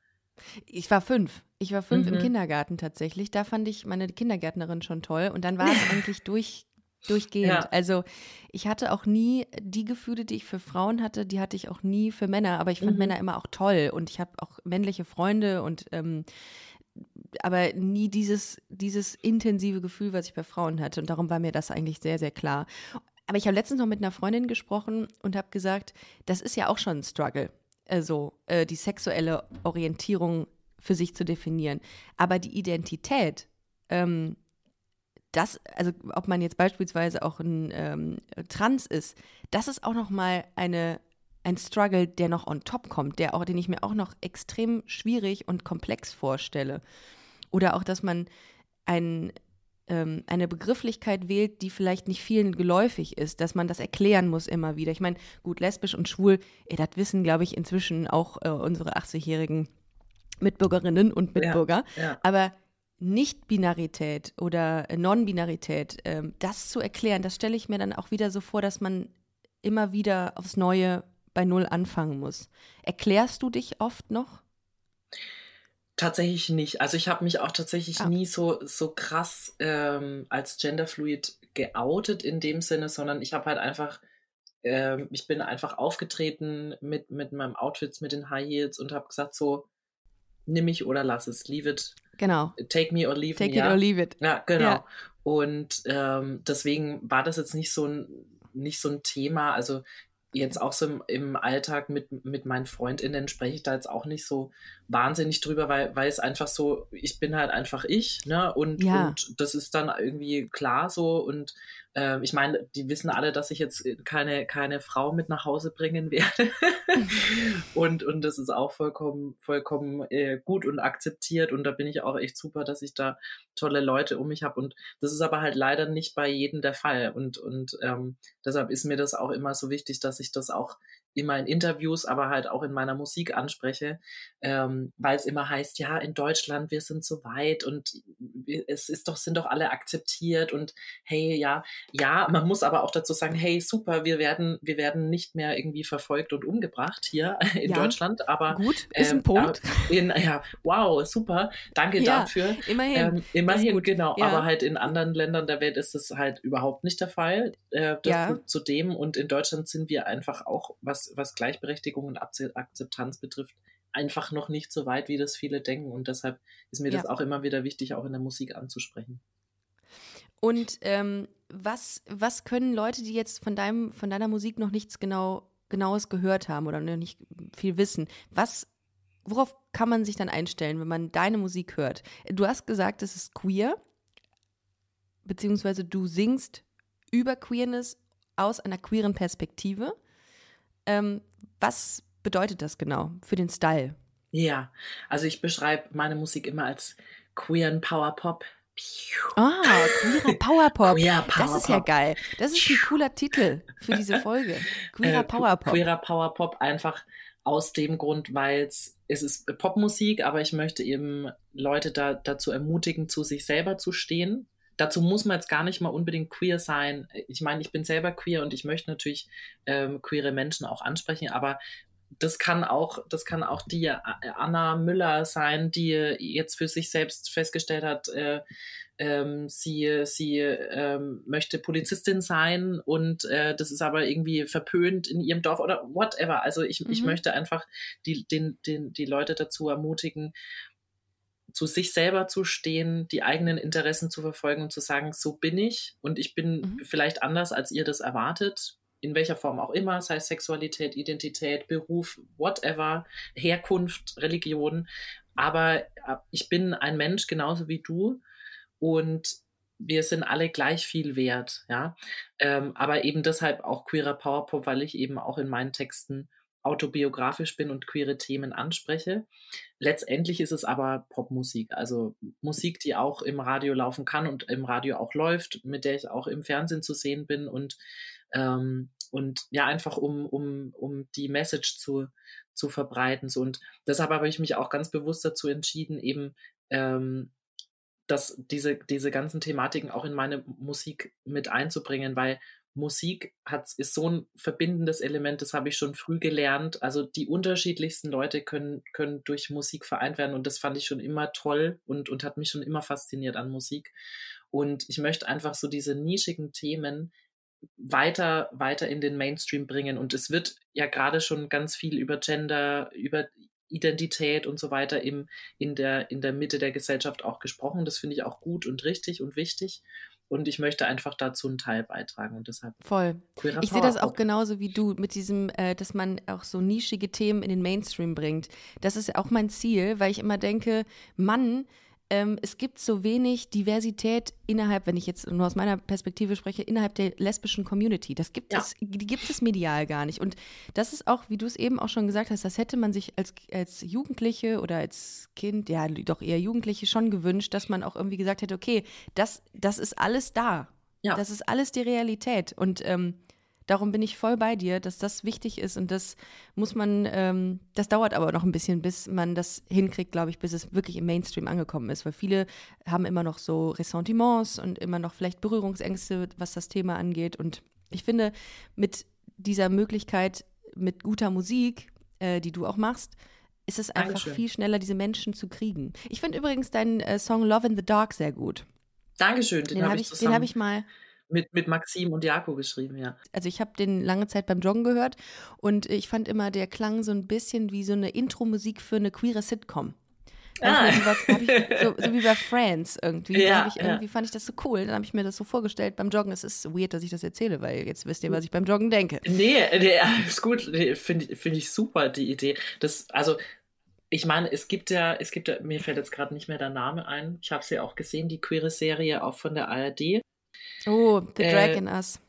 A: Ich war fünf. Ich war fünf mhm. im Kindergarten tatsächlich. Da fand ich meine Kindergärtnerin schon toll. Und dann war es eigentlich durch, durchgehend. Ja. Also ich hatte auch nie die Gefühle, die ich für Frauen hatte, die hatte ich auch nie für Männer. Aber ich fand mhm. Männer immer auch toll. Und ich habe auch männliche Freunde und ähm, aber nie dieses, dieses intensive Gefühl, was ich bei Frauen hatte. Und darum war mir das eigentlich sehr, sehr klar. Aber ich habe letztens noch mit einer Freundin gesprochen und habe gesagt, das ist ja auch schon ein Struggle also äh, die sexuelle Orientierung für sich zu definieren. Aber die Identität, ähm, das, also ob man jetzt beispielsweise auch ein ähm, Trans ist, das ist auch noch mal eine ein Struggle, der noch on top kommt, der auch, den ich mir auch noch extrem schwierig und komplex vorstelle. Oder auch, dass man ein ähm, eine Begrifflichkeit wählt, die vielleicht nicht vielen geläufig ist, dass man das erklären muss immer wieder. Ich meine, gut, lesbisch und schwul, ey, das wissen, glaube ich, inzwischen auch äh, unsere 80-jährigen Mitbürgerinnen und Mitbürger. Ja, ja. Aber nicht-Binarität oder Non-Binarität, ähm, das zu erklären, das stelle ich mir dann auch wieder so vor, dass man immer wieder aufs Neue bei Null anfangen muss. Erklärst du dich oft noch?
B: Tatsächlich nicht. Also ich habe mich auch tatsächlich ah. nie so, so krass ähm, als genderfluid geoutet in dem Sinne, sondern ich habe halt einfach, äh, ich bin einfach aufgetreten mit, mit meinem Outfits, mit den High Heels und habe gesagt so, nimm mich oder lass es, leave it.
A: Genau.
B: Take me or leave
A: Take
B: me.
A: Take it ja. or leave it.
B: Ja, genau. Ja. Und ähm, deswegen war das jetzt nicht so ein, nicht so ein Thema. Also jetzt auch so im, im, Alltag mit, mit meinen FreundInnen spreche ich da jetzt auch nicht so wahnsinnig drüber, weil, weil es einfach so, ich bin halt einfach ich, ne? Und, ja. und das ist dann irgendwie klar so und äh, ich meine, die wissen alle, dass ich jetzt keine, keine Frau mit nach Hause bringen werde. und, und das ist auch vollkommen, vollkommen äh, gut und akzeptiert. Und da bin ich auch echt super, dass ich da tolle Leute um mich habe. Und das ist aber halt leider nicht bei jedem der Fall. Und, und ähm, deshalb ist mir das auch immer so wichtig, dass ich das auch immer in Interviews, aber halt auch in meiner Musik anspreche, ähm, weil es immer heißt, ja, in Deutschland, wir sind so weit und es ist doch, sind doch alle akzeptiert und hey, ja, ja, man muss aber auch dazu sagen, hey, super, wir werden, wir werden nicht mehr irgendwie verfolgt und umgebracht hier in ja, Deutschland, aber
A: gut, ist ein ähm, Punkt.
B: In, ja, wow, super, danke ja, dafür.
A: Immerhin. Ähm,
B: immerhin, genau, ja. aber halt in anderen Ländern der Welt ist es halt überhaupt nicht der Fall. Äh, ja. Zudem und in Deutschland sind wir einfach auch, was was, Gleichberechtigung und Akzeptanz betrifft, einfach noch nicht so weit, wie das viele denken. Und deshalb ist mir ja. das auch immer wieder wichtig, auch in der Musik anzusprechen.
A: Und ähm, was, was können Leute, die jetzt von, deinem, von deiner Musik noch nichts genau, Genaues gehört haben oder noch nicht viel wissen, was, worauf kann man sich dann einstellen, wenn man deine Musik hört? Du hast gesagt, es ist queer, beziehungsweise du singst über Queerness aus einer queeren Perspektive. Ähm, was bedeutet das genau für den Style?
B: Ja, also ich beschreibe meine Musik immer als queeren Power Pop.
A: Ah, queerer Powerpop. Queer Power das ist ja geil. Das ist ein cooler Titel für diese Folge. Queerer äh, Powerpop.
B: Queerer Powerpop einfach aus dem Grund, weil es ist Popmusik, aber ich möchte eben Leute da, dazu ermutigen, zu sich selber zu stehen. Dazu muss man jetzt gar nicht mal unbedingt queer sein. Ich meine, ich bin selber queer und ich möchte natürlich ähm, queere Menschen auch ansprechen, aber das kann auch, das kann auch die äh, Anna Müller sein, die jetzt für sich selbst festgestellt hat, äh, ähm, sie, sie ähm, möchte Polizistin sein und äh, das ist aber irgendwie verpönt in ihrem Dorf oder whatever. Also ich, mhm. ich möchte einfach die, den, den, die Leute dazu ermutigen, zu sich selber zu stehen, die eigenen Interessen zu verfolgen und zu sagen, so bin ich und ich bin mhm. vielleicht anders, als ihr das erwartet in welcher Form auch immer, sei es Sexualität, Identität, Beruf, whatever, Herkunft, Religion. Aber äh, ich bin ein Mensch genauso wie du und wir sind alle gleich viel wert, ja. Ähm, aber eben deshalb auch queerer Powerpop, weil ich eben auch in meinen Texten autobiografisch bin und queere Themen anspreche. Letztendlich ist es aber Popmusik, also Musik, die auch im Radio laufen kann und im Radio auch läuft, mit der ich auch im Fernsehen zu sehen bin und ähm, und ja, einfach um, um, um die Message zu, zu verbreiten. So. Und deshalb habe ich mich auch ganz bewusst dazu entschieden, eben ähm, dass diese, diese ganzen Thematiken auch in meine Musik mit einzubringen, weil Musik hat, ist so ein verbindendes Element, das habe ich schon früh gelernt. Also die unterschiedlichsten Leute können, können durch Musik vereint werden und das fand ich schon immer toll und, und hat mich schon immer fasziniert an Musik. Und ich möchte einfach so diese nischigen Themen weiter, weiter in den Mainstream bringen. Und es wird ja gerade schon ganz viel über Gender, über Identität und so weiter im, in, der, in der Mitte der Gesellschaft auch gesprochen. Das finde ich auch gut und richtig und wichtig. Und ich möchte einfach dazu einen Teil beitragen und deshalb.
A: Voll. Ich sehe das auch genauso wie du mit diesem, äh, dass man auch so nischige Themen in den Mainstream bringt. Das ist auch mein Ziel, weil ich immer denke, Mann, ähm, es gibt so wenig Diversität innerhalb, wenn ich jetzt nur aus meiner Perspektive spreche, innerhalb der lesbischen Community. Das gibt ja. es, die gibt es medial gar nicht. Und das ist auch, wie du es eben auch schon gesagt hast, das hätte man sich als, als Jugendliche oder als Kind, ja, doch eher Jugendliche schon gewünscht, dass man auch irgendwie gesagt hätte, okay, das, das ist alles da. Ja. Das ist alles die Realität. Und ähm, Darum bin ich voll bei dir, dass das wichtig ist und das muss man, ähm, das dauert aber noch ein bisschen, bis man das hinkriegt, glaube ich, bis es wirklich im Mainstream angekommen ist, weil viele haben immer noch so Ressentiments und immer noch vielleicht Berührungsängste, was das Thema angeht. Und ich finde, mit dieser Möglichkeit, mit guter Musik, äh, die du auch machst, ist es einfach Dankeschön. viel schneller, diese Menschen zu kriegen. Ich finde übrigens deinen äh, Song Love in the Dark sehr gut.
B: Dankeschön,
A: den, den habe hab ich, den hab ich mal
B: mit, mit Maxim und Jako geschrieben, ja.
A: Also ich habe den lange Zeit beim Joggen gehört und ich fand immer, der klang so ein bisschen wie so eine Intro-Musik für eine queere Sitcom. Ah. Ich, so, so, wie bei Friends irgendwie. Ja, ich, irgendwie ja. fand ich das so cool. Dann habe ich mir das so vorgestellt beim Joggen. Es ist weird, dass ich das erzähle, weil jetzt wisst ihr, was ich beim Joggen denke.
B: Nee, nee ist gut. Nee, Finde find ich super, die Idee. Das, also, ich meine, es gibt ja, es gibt ja, mir fällt jetzt gerade nicht mehr der Name ein. Ich habe sie ja auch gesehen, die queere Serie auch von der ARD.
A: Oh, The äh, Dragon Us.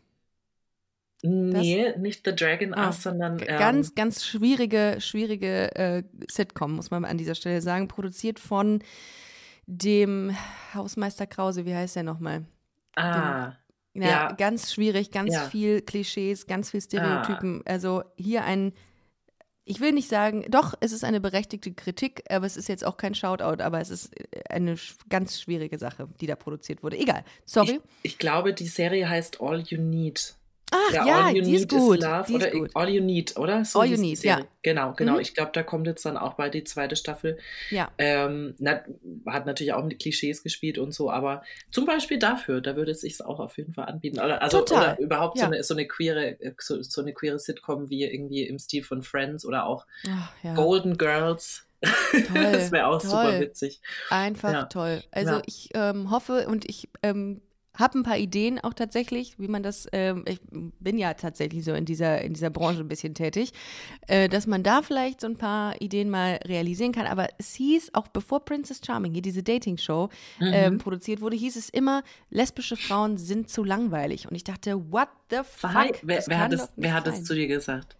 B: Nee, das? nicht The Dragon ah, Us, sondern.
A: Ähm, ganz, ganz schwierige, schwierige äh, Sitcom, muss man an dieser Stelle sagen. Produziert von dem Hausmeister Krause, wie heißt der nochmal?
B: Ah.
A: Dem, ja, ja, ganz schwierig, ganz ja. viel Klischees, ganz viel Stereotypen. Ah. Also hier ein ich will nicht sagen, doch, es ist eine berechtigte Kritik, aber es ist jetzt auch kein Shoutout, aber es ist äh, eine ganz schwierige Sache, die da produziert wurde. Egal, sorry.
B: Ich, ich glaube, die Serie heißt All You Need.
A: Ach ja, ja die ist gut. die
B: oder
A: ist gut.
B: All You Need, oder?
A: So all You Need, ja.
B: Genau, genau. Mhm. Ich glaube, da kommt jetzt dann auch bei die zweite Staffel.
A: Ja.
B: Ähm, na, hat natürlich auch mit Klischees gespielt und so, aber zum Beispiel dafür, da würde es sich auch auf jeden Fall anbieten. Oder, also
A: Total.
B: oder überhaupt ja. so, eine, so, eine queere, so, so, eine queere Sitcom wie irgendwie im Stil von Friends oder auch Ach, ja. Golden Girls. Toll, das wäre auch toll. super witzig.
A: Einfach ja. toll. Also ich ähm, hoffe und ich ähm, habe ein paar Ideen auch tatsächlich, wie man das, ähm, ich bin ja tatsächlich so in dieser, in dieser Branche ein bisschen tätig, äh, dass man da vielleicht so ein paar Ideen mal realisieren kann. Aber es hieß, auch bevor Princess Charming hier diese Dating-Show mhm. ähm, produziert wurde, hieß es immer, lesbische Frauen sind zu langweilig. Und ich dachte, what the fuck?
B: Wer, wer hat, es, wer hat es zu dir gesagt?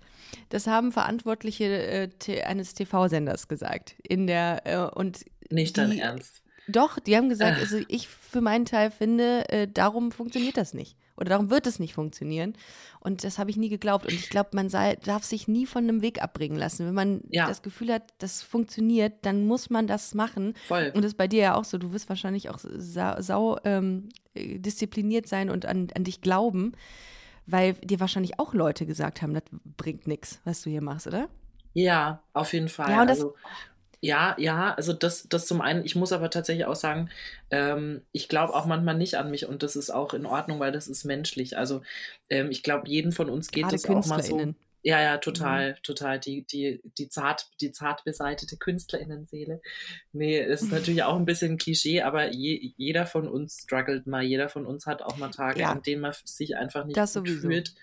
A: Das haben Verantwortliche äh, eines TV-Senders gesagt. In der, äh, und
B: Nicht dein Ernst.
A: Doch, die haben gesagt, also ich für meinen Teil finde, äh, darum funktioniert das nicht. Oder darum wird es nicht funktionieren. Und das habe ich nie geglaubt. Und ich glaube, man sei, darf sich nie von einem Weg abbringen lassen. Wenn man
B: Ja.
A: das Gefühl hat, das funktioniert, dann muss man das machen.
B: Voll.
A: Und das ist bei dir ja auch so. Du wirst wahrscheinlich auch sau, sau ähm, äh, diszipliniert sein und an, an dich glauben, weil dir wahrscheinlich auch Leute gesagt haben, das bringt nichts, was du hier machst, oder?
B: Ja, auf jeden Fall.
A: Ja, und das-
B: also, ja, ja, also das, das zum einen, ich muss aber tatsächlich auch sagen, ähm, ich glaube auch manchmal nicht an mich und das ist auch in Ordnung, weil das ist menschlich. Also ähm, ich glaube, jeden von uns geht
A: Gerade
B: es auch mal so. Ja, ja,
A: Mhm.
B: total, total. Die, die, die zart, die zart beseitete KünstlerInnenseele. Nee, es ist natürlich auch ein bisschen Klischee, aber je, jeder von uns struggelt mal, jeder von uns hat auch mal Tage,
A: Ja.
B: an denen man sich einfach nicht
A: Das
B: gut
A: sowieso.
B: fühlt.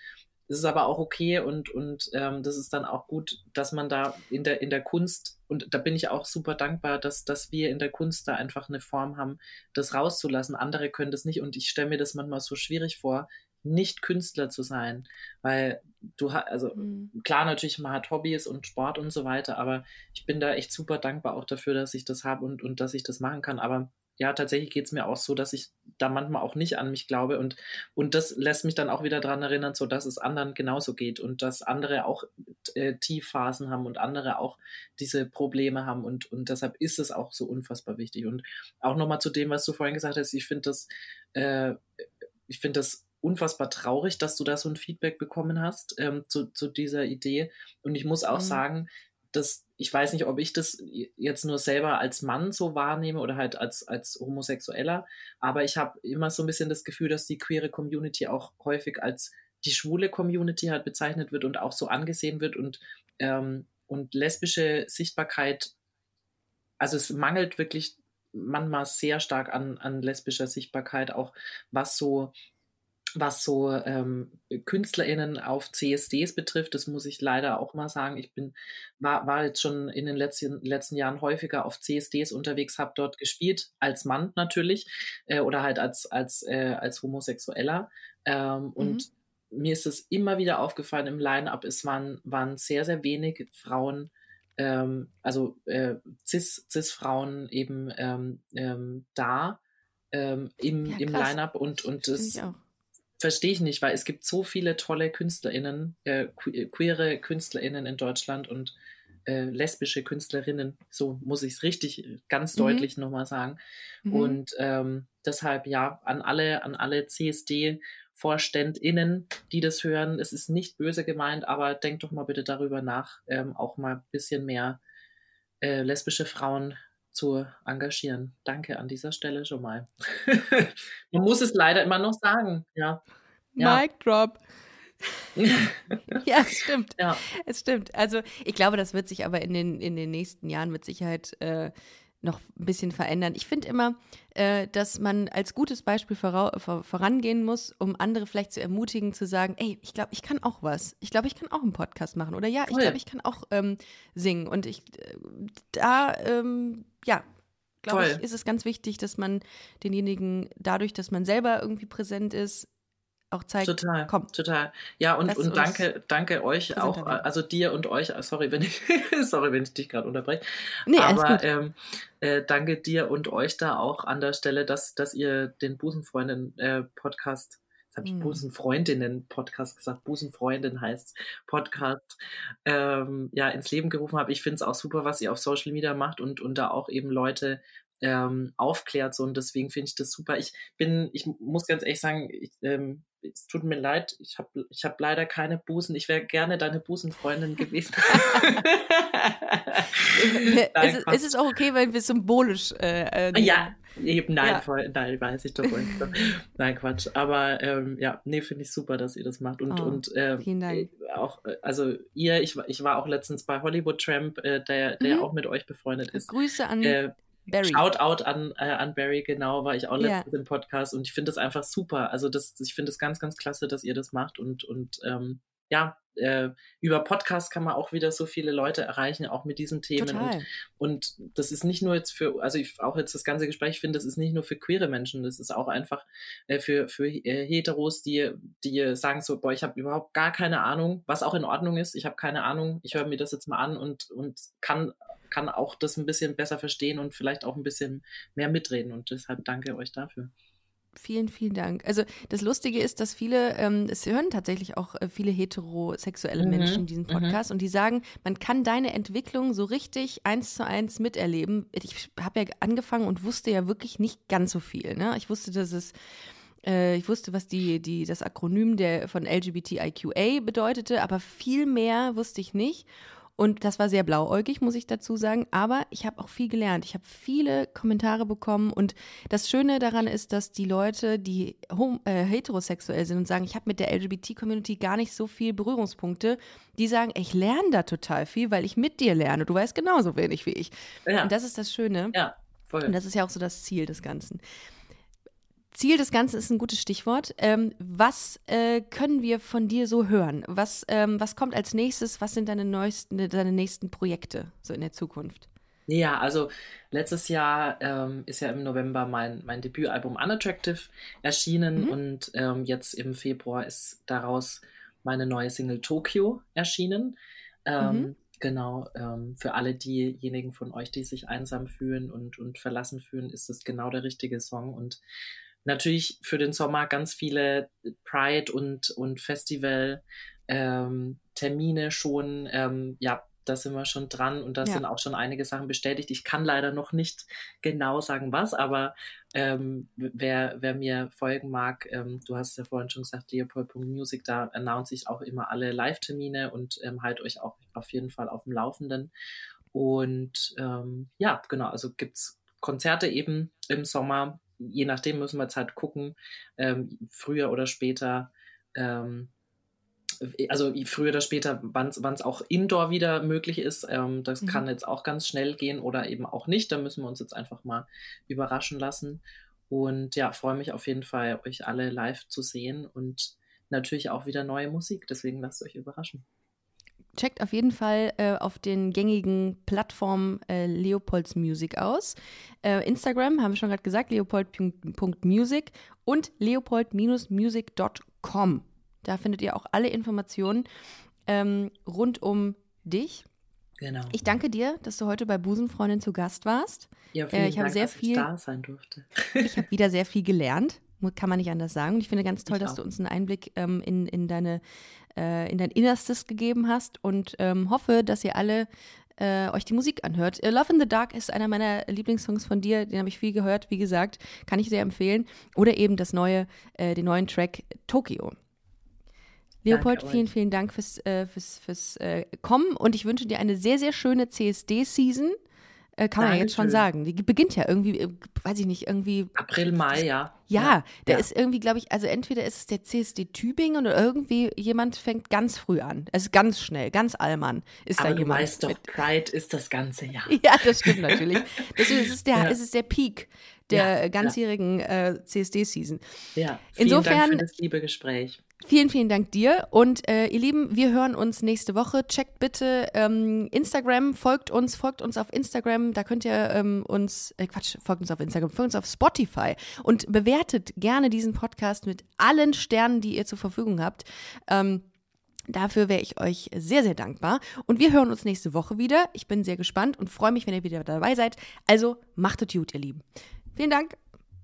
B: Ist aber auch okay und, und ähm, das ist dann auch gut, dass man da in der, in der Kunst, und da bin ich auch super dankbar, dass, dass wir in der Kunst da einfach eine Form haben, das rauszulassen. Andere können das nicht und ich stelle mir das manchmal so schwierig vor, nicht Künstler zu sein, weil du hast, also
A: Mhm.
B: klar natürlich, man hat Hobbys und Sport und so weiter, aber ich bin da echt super dankbar auch dafür, dass ich das habe und, und dass ich das machen kann. Aber ja, tatsächlich geht es mir auch so, dass ich da manchmal auch nicht an mich glaube und, und das lässt mich dann auch wieder daran erinnern, so dass es anderen genauso geht und dass andere auch äh, Tiefphasen haben und andere auch diese Probleme haben und, und deshalb ist es auch so unfassbar wichtig. Und auch nochmal zu dem, was du vorhin gesagt hast, ich finde das, äh, ich finde das unfassbar traurig, dass du da so ein Feedback bekommen hast ähm, zu, zu dieser Idee. Und ich muss auch
A: Mhm.
B: sagen, dass ich weiß nicht, ob ich das jetzt nur selber als Mann so wahrnehme oder halt als, als Homosexueller, aber ich habe immer so ein bisschen das Gefühl, dass die queere Community auch häufig als die schwule Community halt bezeichnet wird und auch so angesehen wird und, ähm, und lesbische Sichtbarkeit, also es mangelt wirklich manchmal sehr stark an, an lesbischer Sichtbarkeit, auch was so was so ähm, KünstlerInnen auf CSDs betrifft, das muss ich leider auch mal sagen. Ich bin, war, war jetzt schon in den letzten, letzten Jahren häufiger auf CSDs unterwegs, habe dort gespielt, als Mann natürlich, äh, oder halt als, als, äh, als Homosexueller. Ähm, und mir ist es immer wieder aufgefallen im Line-Up, es waren, waren sehr, sehr wenig Frauen, ähm, also äh, Cis, Cis-Frauen eben ähm, ähm, da ähm, im,
A: Ja,
B: im. Line-Up und, und das. Verstehe ich nicht, weil es gibt so viele tolle KünstlerInnen, äh, que- queere KünstlerInnen in Deutschland und äh, lesbische Künstlerinnen, so muss ich es richtig äh, ganz
A: Mhm.
B: deutlich nochmal sagen.
A: Mhm.
B: Und ähm, deshalb ja, an alle, an alle CSD-VorständInnen, die das hören, es ist nicht böse gemeint, aber denkt doch mal bitte darüber nach, ähm, auch mal ein bisschen mehr äh, lesbische Frauen zu engagieren. Danke an dieser Stelle schon mal. Man muss es leider immer noch sagen, ja. ja.
A: Mic drop. Ja, es stimmt.
B: ja,
A: Es stimmt. Also ich glaube, das wird sich aber in den, in den nächsten Jahren mit Sicherheit äh, noch ein bisschen verändern. Ich finde immer, äh, dass man als gutes Beispiel vorau- vor, vorangehen muss, um andere vielleicht zu ermutigen, zu sagen, ey, ich glaube, ich kann auch was. Ich glaube, ich kann auch einen Podcast machen. Oder ja, ich
B: Voll.
A: glaube, ich kann auch ähm, singen. Und ich, äh, da, ähm, ja, glaube ich, ist es ganz wichtig, dass man denjenigen, dadurch, dass man selber irgendwie präsent ist, auch zeigt,
B: total,
A: komm,
B: total. Ja, und, und danke, danke euch auch, also dir und euch, äh, sorry, wenn ich, sorry, wenn ich dich gerade unterbreche.
A: nee,
B: Aber ähm, äh, danke dir und euch da auch an der Stelle, dass, dass ihr den Busenfreundin-Podcast, jetzt habe ich
A: Hm.
B: Busenfreundinnen-Podcast gesagt, Busenfreundin heißt Podcast, ähm, ja, ins Leben gerufen habt. Ich finde es auch super, was ihr auf Social Media macht und, und da auch eben Leute ähm, aufklärt so und deswegen finde ich das super. Ich bin, ich muss ganz ehrlich sagen, ich, ähm, es tut mir leid, ich habe ich hab leider keine Busen. Ich wäre gerne deine Busenfreundin gewesen.
A: es, ist, es ist auch okay, wenn wir symbolisch äh, äh,
B: Ja, eben, nein,
A: Ja.
B: voll, nein, weiß ich doch wohl. nein, Quatsch. Aber ähm, ja, nee, finde ich super, dass ihr das macht. Und,
A: Oh,
B: und ähm,
A: vielen Dank.
B: äh, auch, äh, also ihr, ich, war- ich war auch letztens bei Hollywood Tramp, äh, der, der
A: Mhm.
B: auch mit euch befreundet ist.
A: Grüße an
B: Äh,
A: Barry.
B: Shoutout an, äh, an Barry, genau, war ich auch
A: Ja.
B: letztens im Podcast und ich finde das einfach super. Also das, ich finde es ganz, ganz klasse, dass ihr das macht und, und ähm, ja, äh, über Podcast kann man auch wieder so viele Leute erreichen, auch mit diesen Themen. Und, und das ist nicht nur jetzt für, also ich, auch jetzt das ganze Gespräch ich finde, das ist nicht nur für queere Menschen, das ist auch einfach äh, für, für äh, Heteros, die, die sagen so, boah, ich habe überhaupt gar keine Ahnung, was auch in Ordnung ist. Ich habe keine Ahnung, ich höre mir das jetzt mal an und, und kann kann auch das ein bisschen besser verstehen und vielleicht auch ein bisschen mehr mitreden. Und deshalb danke euch dafür.
A: Vielen, vielen Dank. Also das Lustige ist, dass viele, ähm, es hören tatsächlich auch äh, viele heterosexuelle mhm, Menschen diesen mhm. Podcast mhm. und die sagen, man kann deine Entwicklung so richtig eins zu eins miterleben. Ich habe ja angefangen und wusste ja wirklich nicht ganz so viel. Ne? Ich wusste, dass es äh, ich wusste, was die, die, das Akronym der, von LGBTIQA bedeutete, aber viel mehr wusste ich nicht. Und das war sehr blauäugig, muss ich dazu sagen. Aber ich habe auch viel gelernt. Ich habe viele Kommentare bekommen. Und das Schöne daran ist, dass die Leute, die äh, heterosexuell sind und sagen, ich habe mit der LGBT-Community gar nicht so viel Berührungspunkte, die sagen, ich lerne da total viel, weil ich mit dir lerne. Du weißt genauso wenig wie ich. Ja. Und das ist das Schöne.
B: Ja, voll.
A: Und das ist ja auch so das Ziel des Ganzen. Ziel des Ganzen ist ein gutes Stichwort. Ähm, was äh, können wir von dir so hören? Was, ähm, was kommt als nächstes? Was sind deine, neuesten, deine nächsten Projekte so in der Zukunft?
B: Ja, also letztes Jahr ähm, ist ja im November mein, mein Debütalbum Unattractive erschienen mhm. und ähm, jetzt im Februar ist daraus meine neue Single Tokyo erschienen. Ähm, mhm. Genau, ähm, für alle diejenigen von euch, die sich einsam fühlen und, und verlassen fühlen, ist es genau der richtige Song. Und natürlich für den Sommer ganz viele Pride und, und Festival ähm, Termine schon. Ähm, ja, da sind wir schon dran und da ja. sind auch schon einige Sachen bestätigt. Ich kann leider noch nicht genau sagen, was, aber ähm, wer, wer mir folgen mag, ähm, du hast ja vorhin schon gesagt, leopold.music, da announce ich auch immer alle Live-Termine und ähm, halt euch auch auf jeden Fall auf dem Laufenden. Und ähm, ja, genau, also gibt es Konzerte eben im Sommer je nachdem müssen wir jetzt halt gucken, ähm, früher oder später, ähm, also früher oder später, wann es auch indoor wieder möglich ist. Ähm, das mhm. kann jetzt auch ganz schnell gehen oder eben auch nicht. Da müssen wir uns jetzt einfach mal überraschen lassen. Und ja, freue mich auf jeden Fall, euch alle live zu sehen und natürlich auch wieder neue Musik. Deswegen lasst euch überraschen
A: checkt auf jeden Fall äh, auf den gängigen Plattformen äh, Leopolds Music aus. Äh, Instagram haben wir schon gerade gesagt, leopold.music und leopold-music.com. Da findet ihr auch alle Informationen ähm, rund um dich.
B: Genau.
A: Ich danke dir, dass du heute bei Busenfreundin zu Gast warst.
B: Ja, vielen äh, ich habe sehr viel, ich da sein durfte.
A: ich habe wieder sehr viel gelernt, kann man nicht anders sagen. Und ich finde ganz toll, ich dass auch. du uns einen Einblick ähm, in, in deine äh, in dein Innerstes gegeben hast und ähm, hoffe, dass ihr alle äh, euch die Musik anhört. Uh, Love in the Dark ist einer meiner Lieblingssongs von dir, den habe ich viel gehört, wie gesagt, kann ich sehr empfehlen. Oder eben das neue, äh, den neuen Track Tokio. Leopold, Danke vielen, vielen Dank fürs, äh, fürs, fürs äh, Kommen und ich wünsche dir eine sehr, sehr schöne CSD-Season. Äh, kann man ja jetzt schon sagen. Die beginnt ja irgendwie, äh, weiß ich nicht, irgendwie.
B: April, Mai, ja.
A: Ja, ja der ja. ist irgendwie, glaube ich, also entweder ist es der CSD Tübingen oder irgendwie jemand fängt ganz früh an. Also ganz schnell, ganz allmann ist
B: Aber
A: da jemand.
B: Du weißt doch, Pride ist das ganze Jahr.
A: Ja, das stimmt natürlich. Deswegen ist es der, ja. ist es der Peak der ganzjährigen äh, CSD-Season.
B: Ja, vielen Insofern, Dank für das liebe Gespräch.
A: Vielen, vielen Dank dir. Und äh, ihr Lieben, wir hören uns nächste Woche. Checkt bitte ähm, Instagram, folgt uns, folgt uns auf Instagram. Da könnt ihr ähm, uns, äh, Quatsch, folgt uns auf Instagram, folgt uns auf Spotify und bewertet gerne diesen Podcast mit allen Sternen, die ihr zur Verfügung habt. Ähm, Dafür wäre ich euch sehr, sehr dankbar. Und wir hören uns nächste Woche wieder. Ich bin sehr gespannt und freue mich, wenn ihr wieder dabei seid. Also macht es gut, ihr Lieben. Vielen Dank.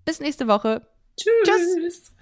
A: Bis nächste Woche.
B: Tschüss. Tschüss.